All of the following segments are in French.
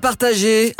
Partagée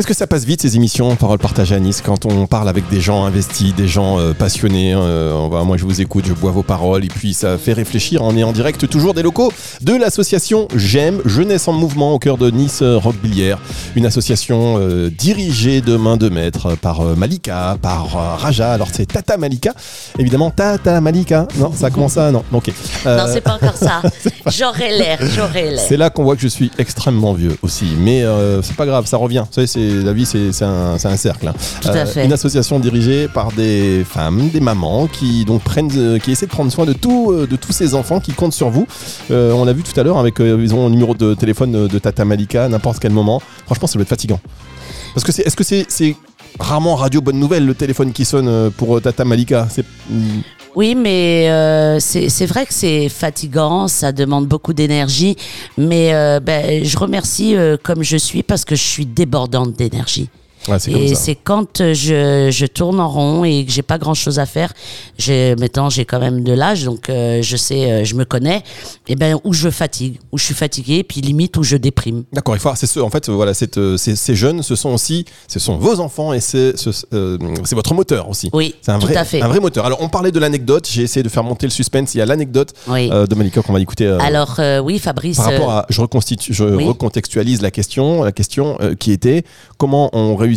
Qu'est-ce que ça passe vite ces émissions Parole partagée à Nice quand on parle avec des gens investis, des gens euh, passionnés. euh, on va- moi je vous écoute, je bois vos paroles et puis ça fait réfléchir. On est en direct toujours des locaux de l'association J'aime Jeunesse en mouvement au cœur de Nice euh, Roquebillière. Une association euh, dirigée de main de maître par euh, Malika, par euh, Raja. Alors c'est Tata Malika, évidemment Tata Malika. Non, ça commence ça Non, ok. Euh, Non, c'est pas encore ça. J'aurais l'air, j'aurais l'air. c'est là qu'on voit que je suis extrêmement vieux aussi. Mais euh, c'est pas grave, ça revient. Vous savez, c'est, la vie, c'est, un, cercle. hein. Tout à fait. Une association dirigée par des femmes, des mamans qui donc prennent, euh, qui essaient de prendre soin de, tout, euh, de tous ces enfants qui comptent sur vous. Euh, on l'a vu tout à l'heure avec, euh, ils ont un numéro de téléphone euh, de Tata Malika à n'importe quel moment. Franchement, ça doit être fatigant. Parce que c'est, est-ce que c'est, rarement radio bonne nouvelle le téléphone qui sonne euh, pour euh, Tata Malika? C'est, mm, Oui, mais euh, c'est vrai que c'est fatigant, ça demande beaucoup d'énergie, mais euh, ben, je remercie euh, comme je suis parce que je suis débordante d'énergie. Ouais, Et c'est quand euh, je, je tourne en rond et que j'ai pas grand chose à faire. Maintenant, j'ai quand même de l'âge, donc euh, je sais, euh, je me connais. Et ben, où je fatigue, où je suis fatiguée, puis limite où je déprime. D'accord, il faut. C'est ce, en fait, voilà, euh, ces, ces jeunes, ce sont aussi, ce sont vos enfants et c'est, ce- votre moteur aussi. Oui, C'est un tout vrai, à fait. un vrai moteur. Alors, on parlait de l'anecdote. J'ai essayé de faire monter le suspense. Il y a l'anecdote Oui. de Malika qu'on va écouter. Alors oui, Fabrice. par rapport à, je reconstitue, je oui. recontextualise la question, la question qui était comment on réussit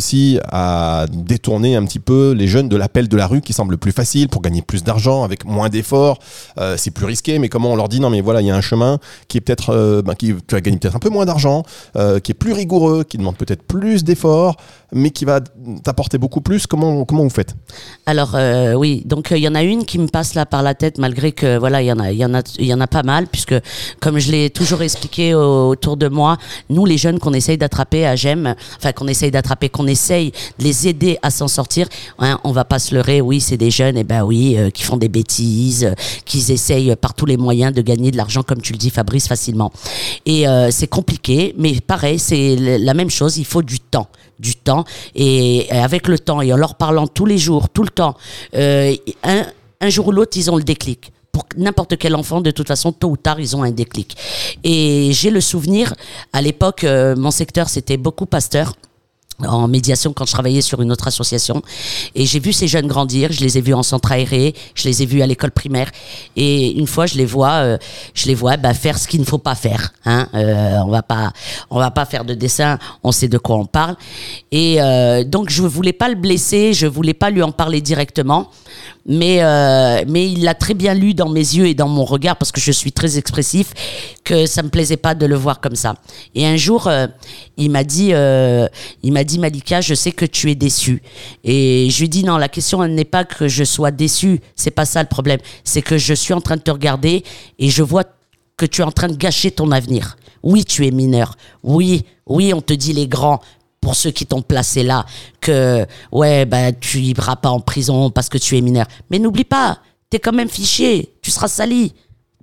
à détourner un petit peu les jeunes de l'appel de la rue qui semble plus facile pour gagner plus d'argent avec moins d'efforts. Euh, c'est plus risqué, mais comment on leur dit non mais voilà il y a un chemin qui est peut-être, euh, ben, qui tu vas gagner peut-être un peu moins d'argent, euh, qui est plus rigoureux, qui demande peut-être plus d'efforts, mais qui va t'apporter beaucoup plus. Comment comment vous faites? Alors oui, donc il y en a une qui me passe là par la tête malgré que voilà il y en a il y en a il y en a pas mal puisque comme je l'ai toujours expliqué au- autour de moi, nous les jeunes qu'on essaye d'attraper à Gem, enfin qu'on essaye d'attraper, qu'on essaye de les aider à s'en sortir, hein, on va pas se leurrer, oui c'est des jeunes et ben oui euh, qui font des bêtises, euh, qui essayent par tous les moyens de gagner de l'argent comme tu le dis Fabrice facilement. Et euh, c'est compliqué, mais pareil c'est la même chose, il faut du temps du temps et avec le temps et en leur parlant tous les jours, tout le temps, un, jour ou l'autre, ils ont le déclic. Pour n'importe quel enfant, de toute façon, tôt ou tard, ils ont un déclic. Et j'ai le souvenir, à l'époque, mon secteur, c'était beaucoup pasteur en médiation quand je travaillais sur une autre association. Et j'ai vu ces jeunes grandir je les ai vus en centre aéré je les ai vus à l'école primaire. Et une fois je les vois euh, je les vois bah, faire ce qu'il ne faut pas faire hein. Euh, on va pas on va pas faire de dessin on sait de quoi on parle. Et euh, donc je voulais pas le blesser je voulais pas lui en parler directement mais euh, mais il l'a très bien lu dans mes yeux et dans mon regard parce que je suis très expressif que ça me plaisait pas de le voir comme ça. Et un jour euh, il m'a dit euh, il m'a dit Malika je sais que tu es déçue. Et je lui dis non la question n'est pas que je sois déçue. C'est pas ça le problème. C'est que je suis en train de te regarder et je vois que tu es en train de gâcher ton avenir. Oui tu es mineur. Oui oui on te dit les grands pour ceux qui t'ont placé là que ouais bah tu iras pas en prison parce que tu es mineur. Mais n'oublie pas, t'es quand même fiché, tu seras sali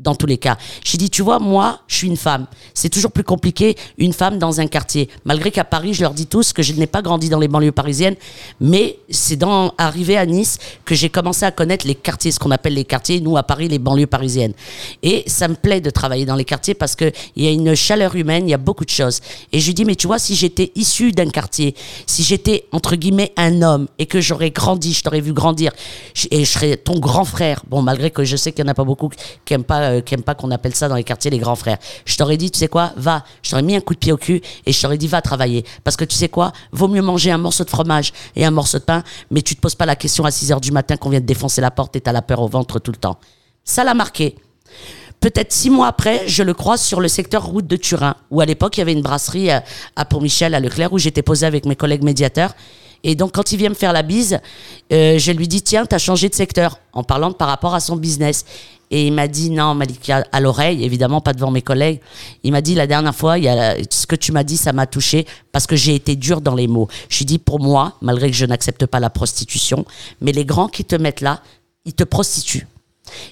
dans tous les cas. J'ai dit tu vois moi, je suis une femme. C'est toujours plus compliqué une femme dans un quartier. Malgré qu'à Paris, je leur dis tous que je n'ai pas grandi dans les banlieues parisiennes, mais c'est dans arrivé à Nice que j'ai commencé à connaître les quartiers, ce qu'on appelle les quartiers, nous à Paris les banlieues parisiennes. Et ça me plaît de travailler dans les quartiers parce que il y a une chaleur humaine, il y a beaucoup de choses. Et je lui dis mais tu vois si j'étais issu d'un quartier, si j'étais entre guillemets un homme et que j'aurais grandi, je t'aurais vu grandir et je serais ton grand frère. Bon malgré que je sais qu'il y en a pas beaucoup qui aiment pas euh, qui pas qu'on appelle ça dans les quartiers les grands frères. Je t'aurais dit tu sais quoi, va, je t'aurais mis un coup de pied au cul et je t'aurais dit va travailler parce que tu sais quoi, vaut mieux manger un morceau de fromage et un morceau de pain, mais tu te poses pas la question à 6 heures du matin qu'on vient de défoncer la porte et t'as la peur au ventre tout le temps. Ça l'a marqué. Peut-être six mois après, je le croise sur le secteur route de Turin, où à l'époque, il y avait une brasserie à, à Pont-Michel, à Leclerc, où j'étais posé avec mes collègues médiateurs. Et donc, quand il vient me faire la bise, euh, je lui dis, tiens, t'as changé de secteur, en parlant par rapport à son business. Et il m'a dit, non, Malika, à l'oreille, évidemment, pas devant mes collègues. Il m'a dit, la dernière fois, il y a, ce que tu m'as dit, ça m'a touché, parce que j'ai été dur dans les mots. Je lui dis, pour moi, malgré que je n'accepte pas la prostitution, mais les grands qui te mettent là, ils te prostituent.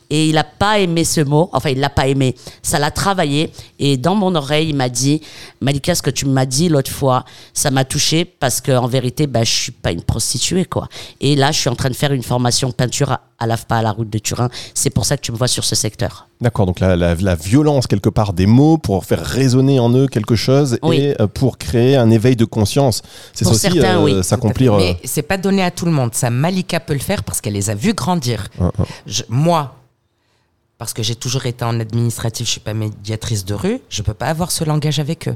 Et il n'a pas aimé ce mot, enfin il l'a pas aimé, ça l'a travaillé. Et dans mon oreille, il m'a dit, Malika, ce que tu m'as dit l'autre fois, ça m'a touché parce que en vérité, bah, je suis pas une prostituée quoi. Et là, je suis en train de faire une formation peinture à, l'AFPA, à la route de Turin. C'est pour ça que tu me vois sur ce secteur. D'accord, donc la, la- la violence quelque part des mots pour faire résonner en eux quelque chose Oui. et euh, pour créer un éveil de conscience. C'est Pour aussi euh, certains, oui. s'accomplir. euh, Mais c'est pas donné à tout le monde. Ça, Malika peut le faire parce qu'elle les a vus grandir. Hein. Je- moi, parce que j'ai toujours été en administratif, je suis pas médiatrice de rue, je peux pas avoir ce langage avec eux.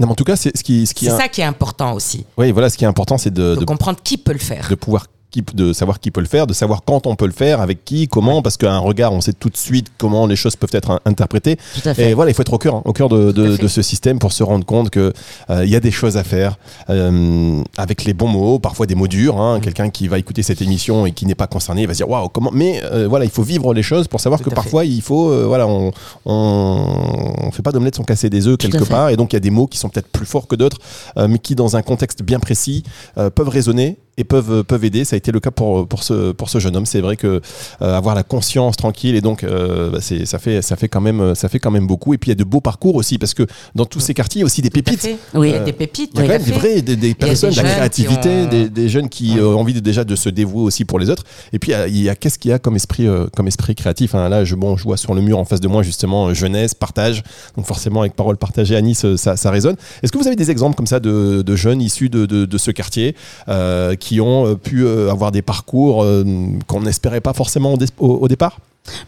Non, mais en tout cas, c'est ce qui, ce qui C'est est, ça qui est important aussi, oui, voilà, ce qui est important, c'est de, de, de comprendre qui peut le faire. de pouvoir qui, de savoir qui peut le faire, de savoir quand on peut le faire, avec qui, comment, parce qu'à un regard, on sait tout de suite comment les choses peuvent être in- interprétées. Et voilà, il faut être au cœur, hein, au cœur de, ce système pour se rendre compte que euh, il y a des choses à faire euh, avec les bons mots, parfois des mots durs. Hein. Quelqu'un qui va écouter cette émission et qui n'est pas concerné, il va se dire waouh comment. Mais euh, voilà, il faut vivre les choses pour savoir Tout que parfois il faut euh, voilà, on, on on fait pas d'omelette sans casser des œufs quelque fait. part. Et donc il y a des mots qui sont peut-être plus forts que d'autres, euh, mais qui dans un contexte bien précis euh, peuvent résonner et peuvent peuvent aider. Ça a été le cas pour pour ce pour ce jeune homme. C'est vrai que euh, avoir la conscience tranquille et donc euh, bah, c'est ça fait ça fait quand même ça fait quand même beaucoup. Et puis il y a de beaux parcours aussi parce que dans tous ces quartiers il y a aussi des pépites. Oui. Des pépites. Il y a tout quand à même des vrais, des, personnes, de la qui créativité, ont- des, des jeunes qui Ouais. euh, ont envie de- déjà de se dévouer aussi pour les autres. Et puis il y a- qu'est-ce qu'il y a comme esprit, euh, comme esprit créatif. hein? Là, je, bon, je vois sur le mur en face de moi justement euh, jeunesse, partage. Donc forcément avec parole partagée à Nice, euh, ça, ça résonne. Est-ce que vous avez des exemples comme ça de, de jeunes issus de, de- ce quartier euh, qui ont euh, pu euh, avoir des parcours euh, qu'on n'espérait pas forcément au, dé- au- au départ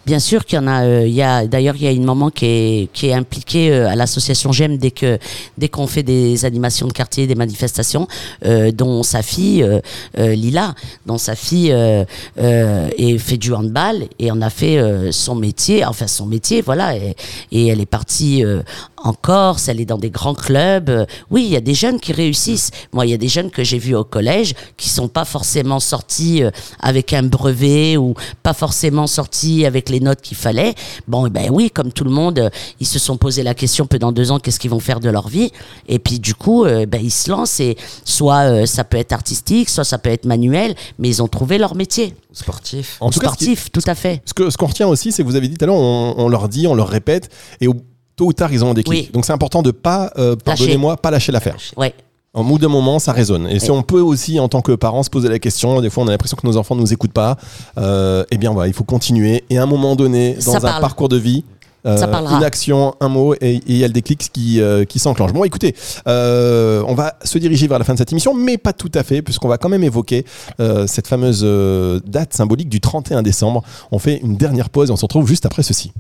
Bien sûr qu'il y en a. a d'ailleurs il y a une maman qui est qui est impliquée à l'association J'aime dès que dès qu'on fait des animations de quartier, des manifestations, dont sa fille Lila, dont sa fille et fait du handball et en a fait son métier, enfin son métier, voilà. Et, et elle est partie en Corse, elle est dans des grands clubs. Oui, il y a des jeunes qui réussissent. Moi, il y a des jeunes que j'ai vus au collège qui sont pas forcément sortis euh, avec un brevet ou pas forcément sortis avec les notes qu'il fallait. Bon, eh ben oui, comme tout le monde, euh, ils se sont posé la question, peu dans deux ans, qu'est-ce qu'ils vont faire de leur vie? Et puis du coup, euh, ben, ils se lancent et soit euh, ça peut être artistique, soit ça peut être manuel, mais ils ont trouvé leur métier. Sportif. En tout cas, qui- Sportif, tout à fait. Ce que ce qu'on retient aussi, c'est que vous avez dit tout à l'heure, on, on leur dit, on leur répète, et au, tôt ou tard, ils ont un déclic. Oui. Donc c'est important de pas, euh, pardonnez-moi, pas lâcher l'affaire. Ouais. En bout d'un moment, ça résonne. Et si on peut aussi, en tant que parents, se poser la question, des fois on a l'impression que nos enfants ne nous écoutent pas, euh, eh bien voilà, il faut continuer. Et à un moment donné, dans Ça un parle. parcours de vie, euh, une action, un mot, et et il y a le déclic qui, euh, qui s'enclenche. Bon, écoutez, euh, on va se diriger vers la fin de cette émission, mais pas tout à fait, puisqu'on va quand même évoquer euh, cette fameuse euh, date symbolique du 31 décembre. On fait une dernière pause et on se retrouve juste après ceci.